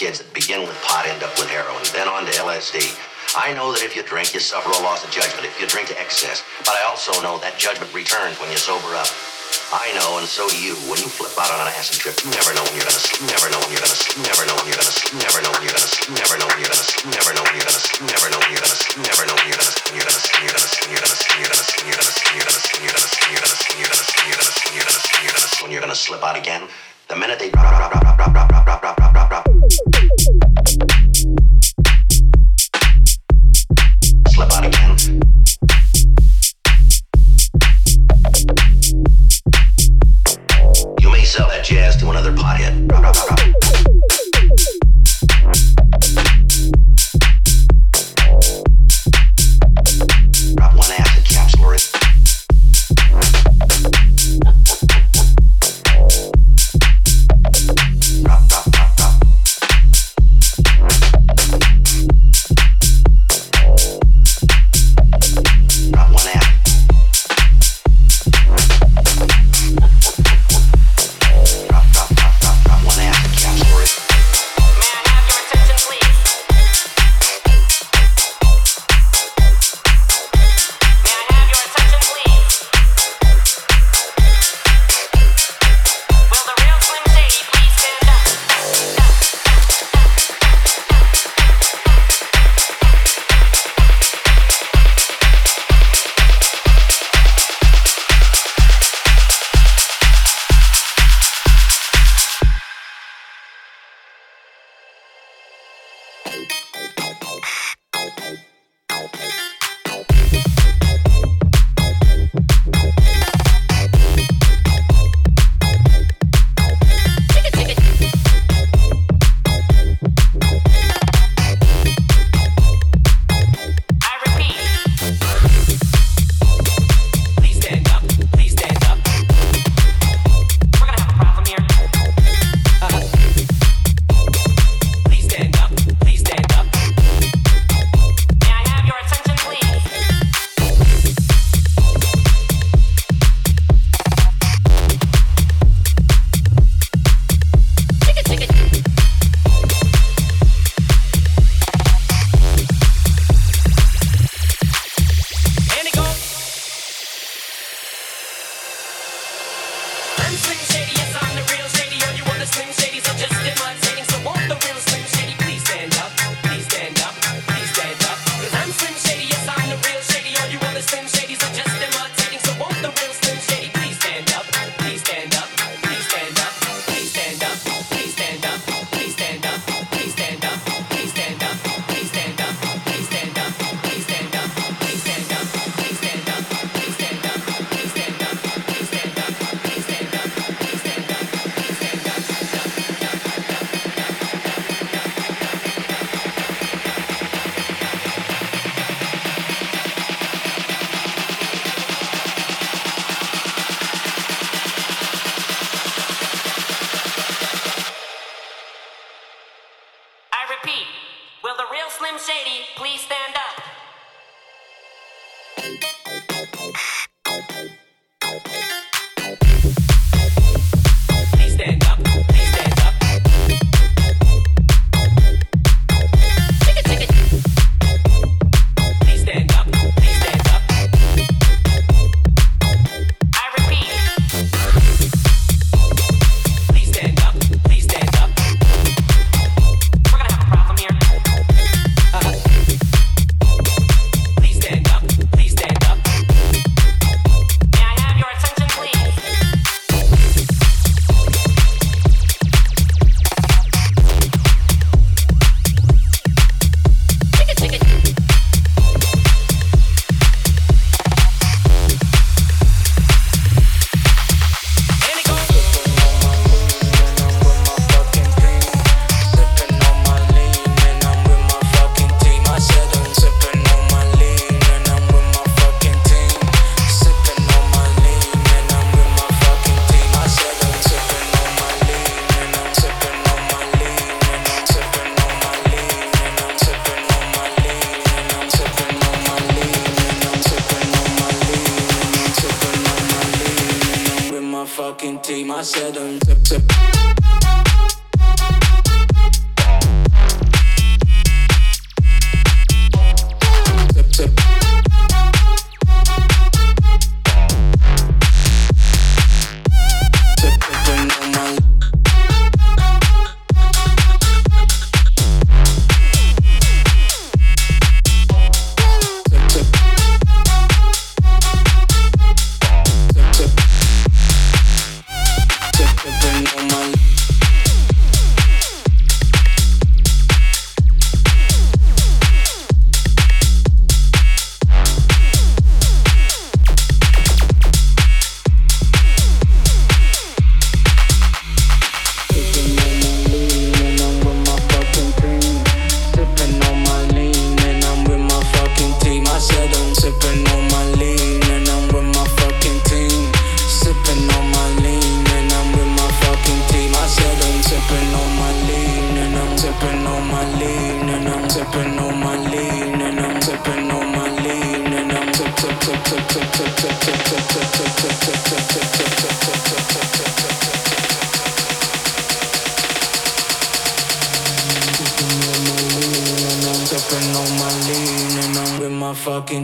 Kids that begin with pot end up with heroin, then on to LSD. I know that if you drink, you suffer a loss of judgment if you drink to excess. But I also know that judgment returns when you sober up. I know, and so do you. When you flip out on an acid trip, you never know when you're gonna sleep. Never know when you're gonna sleep. Never know when you're gonna sleep. Never know when you're gonna sleep. Never know when you're gonna sleep. Never know when you're gonna sleep. Never know when you're gonna sleep. Never know when you're gonna sleep. You're gonna sleep. You're gonna sleep. You're gonna sleep. You're gonna sleep. You're gonna sleep. You're gonna sleep. You're gonna sleep. You're gonna sleep. You're gonna sleep. You're gonna sleep. You're gonna sleep. You're gonna sleep. When you're gonna slip out again, the minute they drop, drop, drop, drop, drop, drop, drop, drop, drop, drop, one other pothead.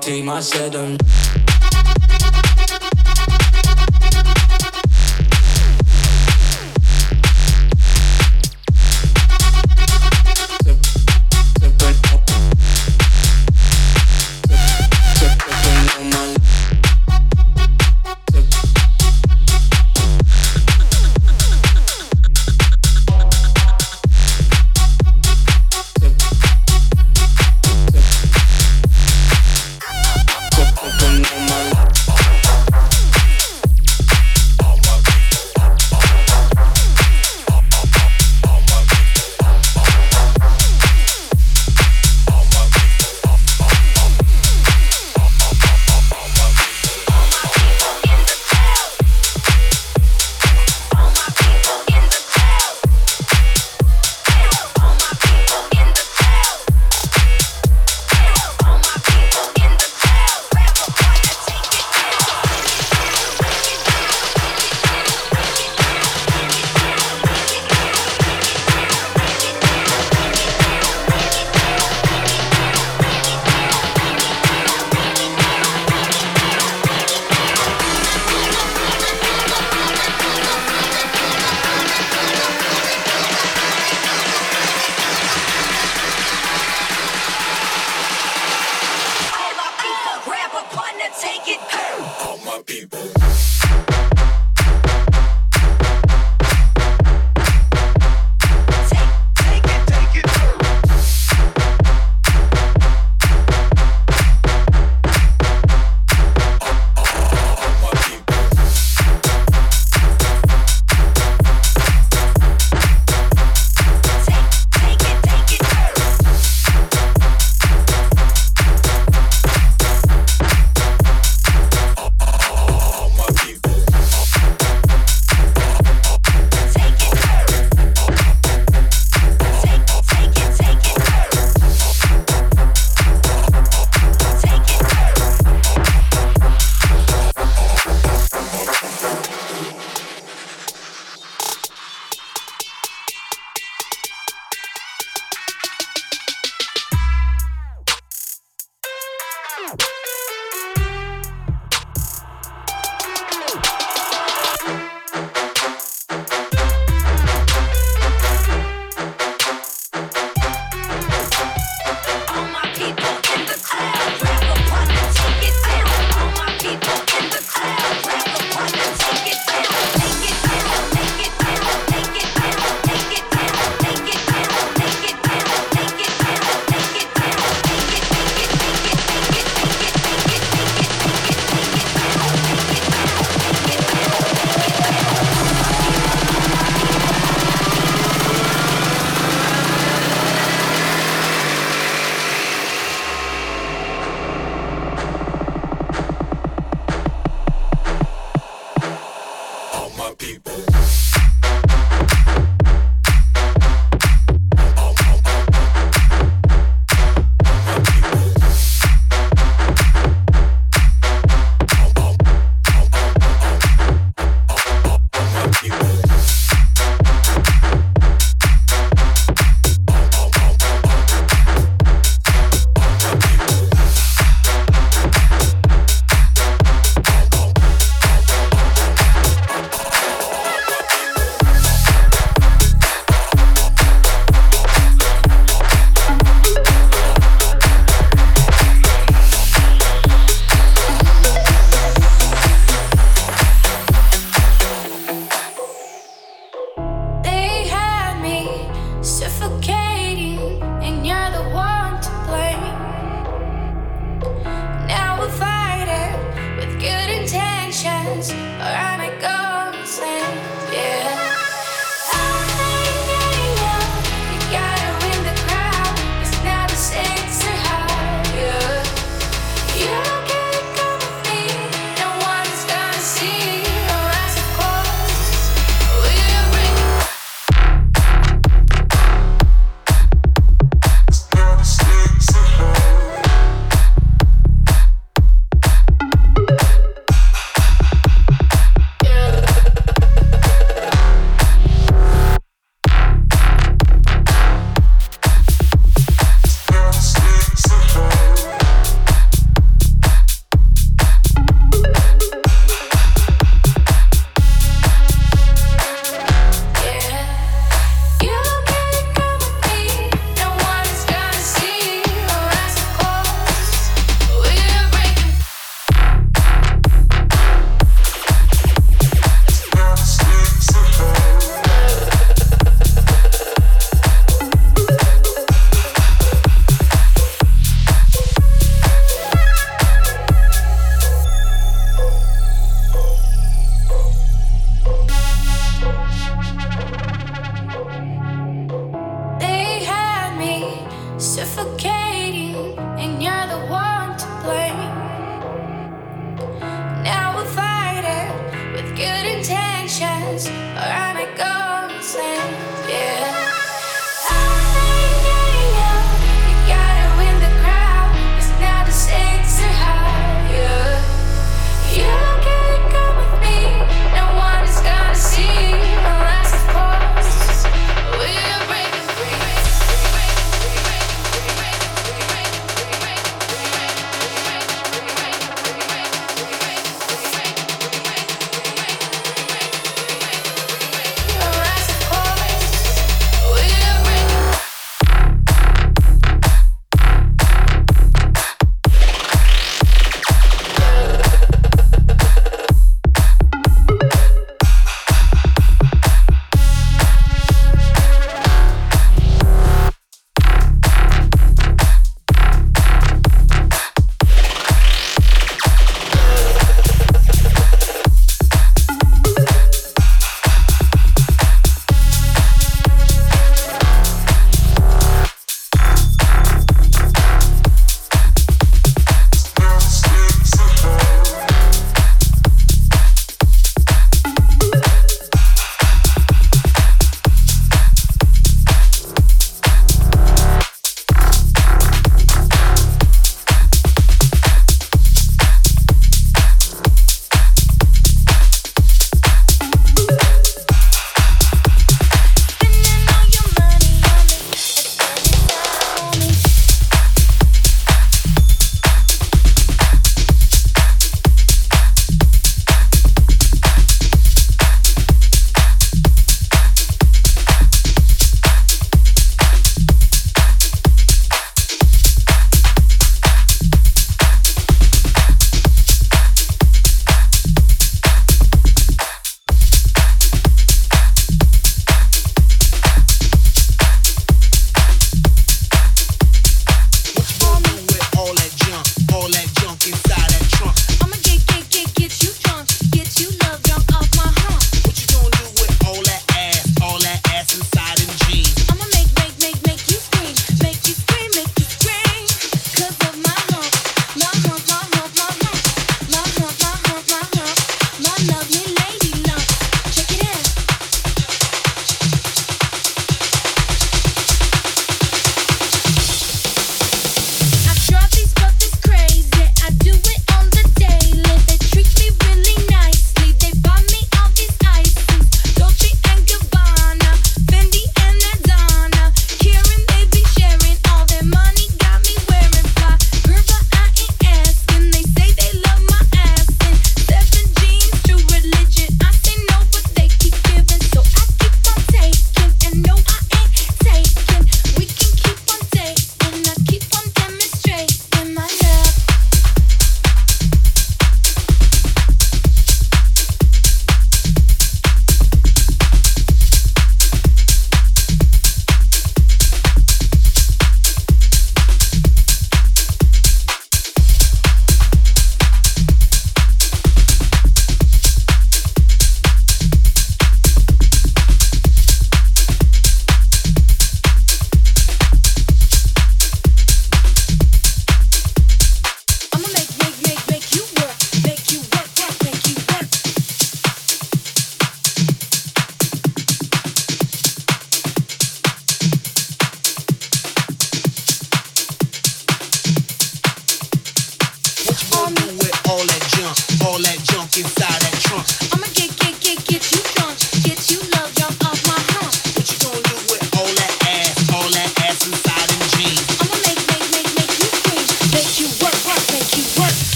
take my said.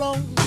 wrong.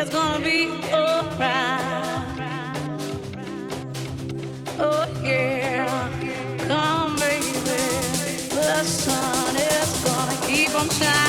It's gonna be alright. Oh yeah, come baby. The sun is gonna keep on shining.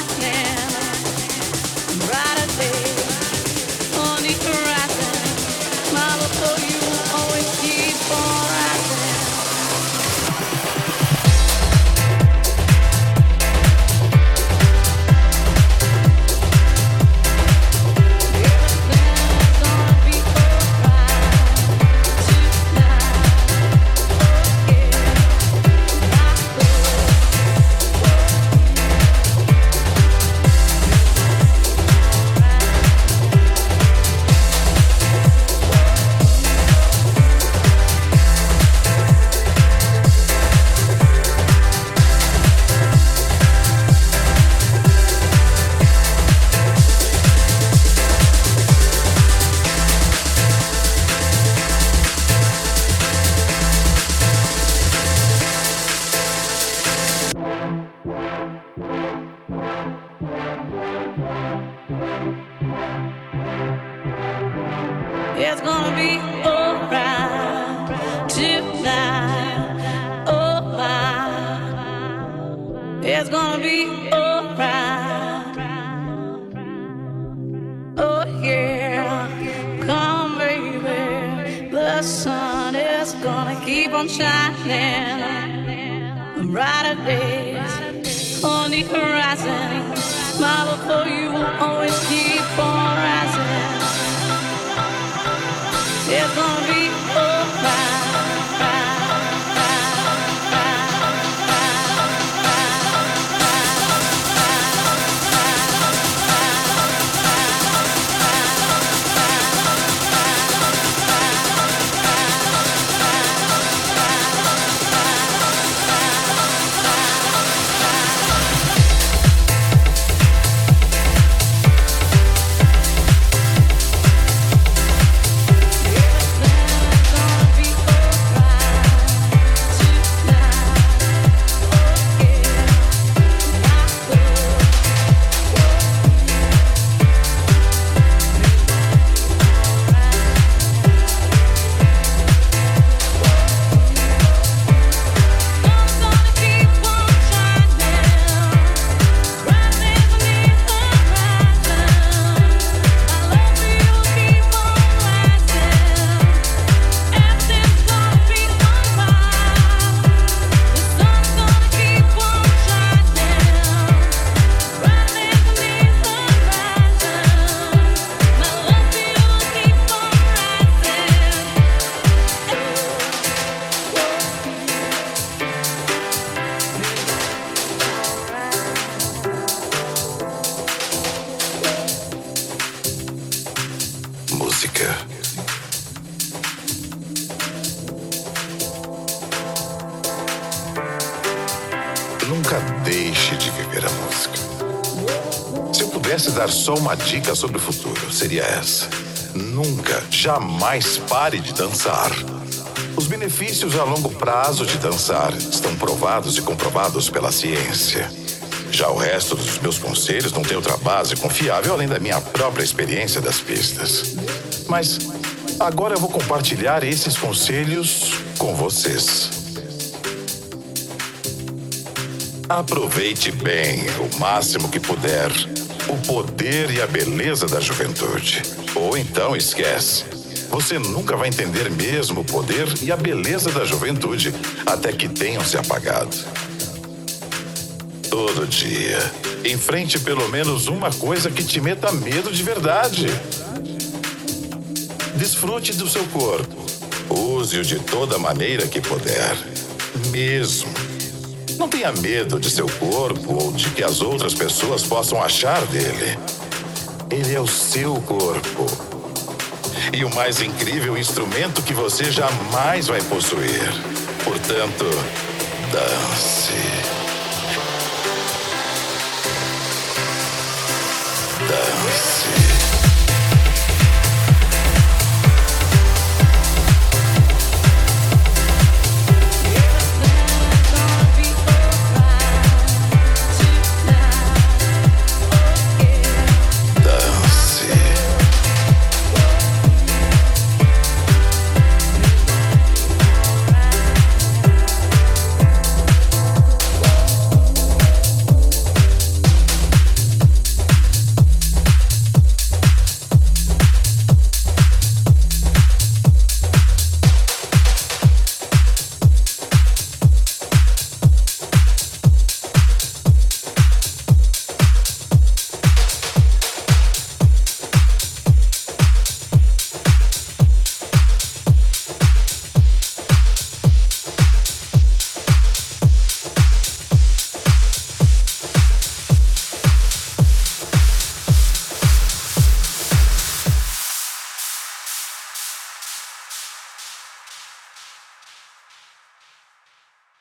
Uma dica sobre o futuro, seria essa. Nunca, jamais pare de dançar. Os benefícios a longo prazo de dançar estão provados e comprovados pela ciência. Já o resto dos meus conselhos não tem outra base confiável além da minha própria experiência das pistas. Mas agora eu vou compartilhar esses conselhos com vocês. Aproveite bem, o máximo que puder, o poder e a beleza da juventude. Ou então esquece. Você nunca vai entender mesmo o poder e a beleza da juventude até que tenham se apagado. Todo dia, enfrente pelo menos uma coisa que te meta medo de verdade. Desfrute do seu corpo. Use-o de toda maneira que puder. Mesmo. Não tenha medo de seu corpo ou de que as outras pessoas possam achar dele. Ele é o seu corpo. E o mais incrível instrumento que você jamais vai possuir. Portanto, dance.